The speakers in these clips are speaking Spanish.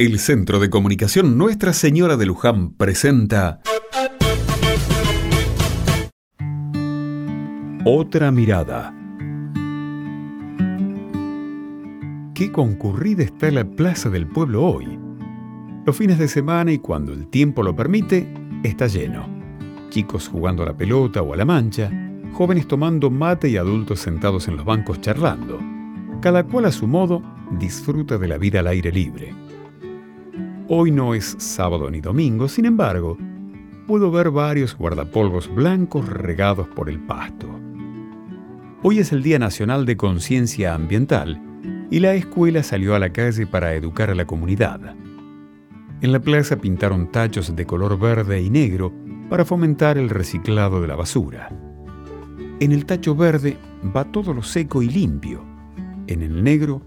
El Centro de Comunicación Nuestra Señora de Luján presenta Otra mirada. Qué concurrida está la Plaza del Pueblo hoy. Los fines de semana y cuando el tiempo lo permite, está lleno. Chicos jugando a la pelota o a la mancha, jóvenes tomando mate y adultos sentados en los bancos charlando. Cada cual a su modo disfruta de la vida al aire libre. Hoy no es sábado ni domingo, sin embargo, puedo ver varios guardapolvos blancos regados por el pasto. Hoy es el Día Nacional de Conciencia Ambiental y la escuela salió a la calle para educar a la comunidad. En la plaza pintaron tachos de color verde y negro para fomentar el reciclado de la basura. En el tacho verde va todo lo seco y limpio. En el negro,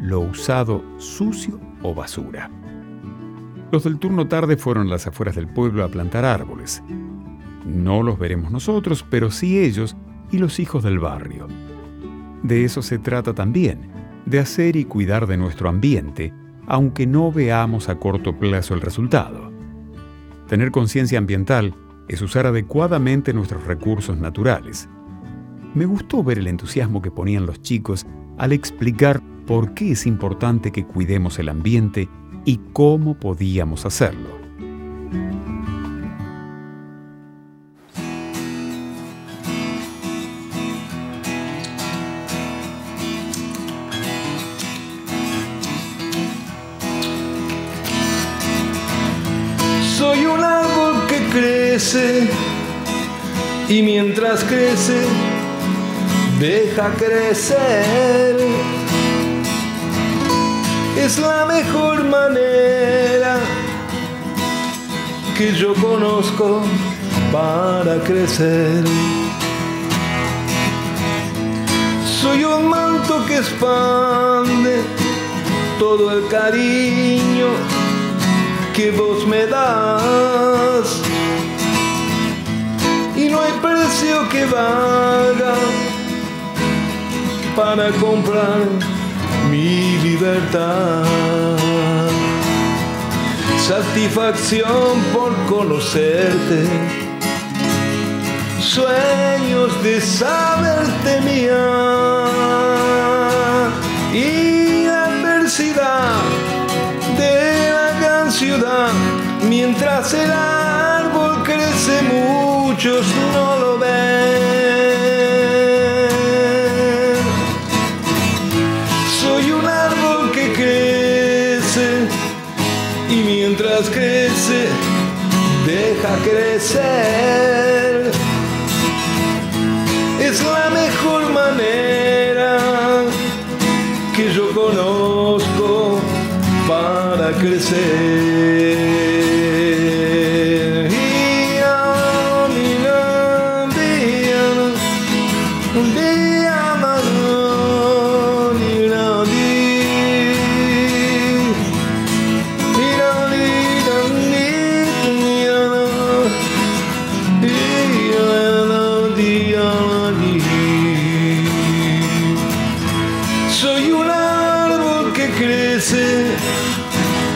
lo usado sucio o basura. Los del turno tarde fueron a las afueras del pueblo a plantar árboles. No los veremos nosotros, pero sí ellos y los hijos del barrio. De eso se trata también, de hacer y cuidar de nuestro ambiente, aunque no veamos a corto plazo el resultado. Tener conciencia ambiental es usar adecuadamente nuestros recursos naturales. Me gustó ver el entusiasmo que ponían los chicos al explicar por qué es importante que cuidemos el ambiente y cómo podíamos hacerlo. Soy un árbol que crece y mientras crece deja crecer es la mejor manera que yo conozco para crecer. Soy un manto que expande todo el cariño que vos me das. Y no hay precio que valga para comprar Satisfacción por conocerte, sueños de saberte mía y adversidad de la gran ciudad. Mientras el árbol crece, muchos no lo ven. Mientras crece, deja crecer. Es la mejor manera que yo conozco para crecer.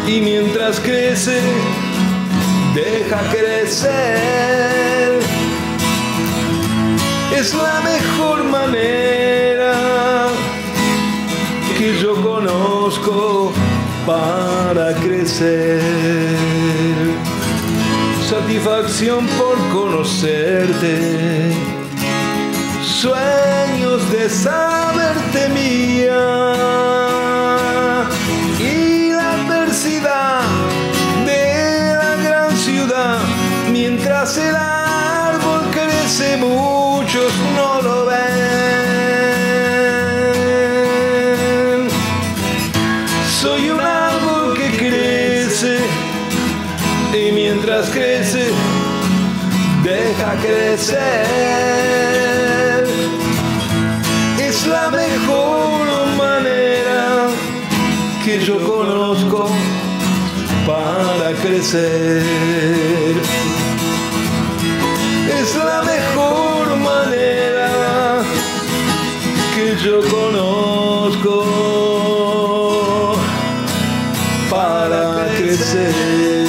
Y mientras crece, deja crecer. Es la mejor manera que yo conozco para crecer. Satisfacción por conocerte, sueños de saberte el árbol crece, muchos no lo ven. Soy un árbol que crece y mientras crece, deja crecer. Es la mejor manera que yo conozco para crecer yo conozco para crecer.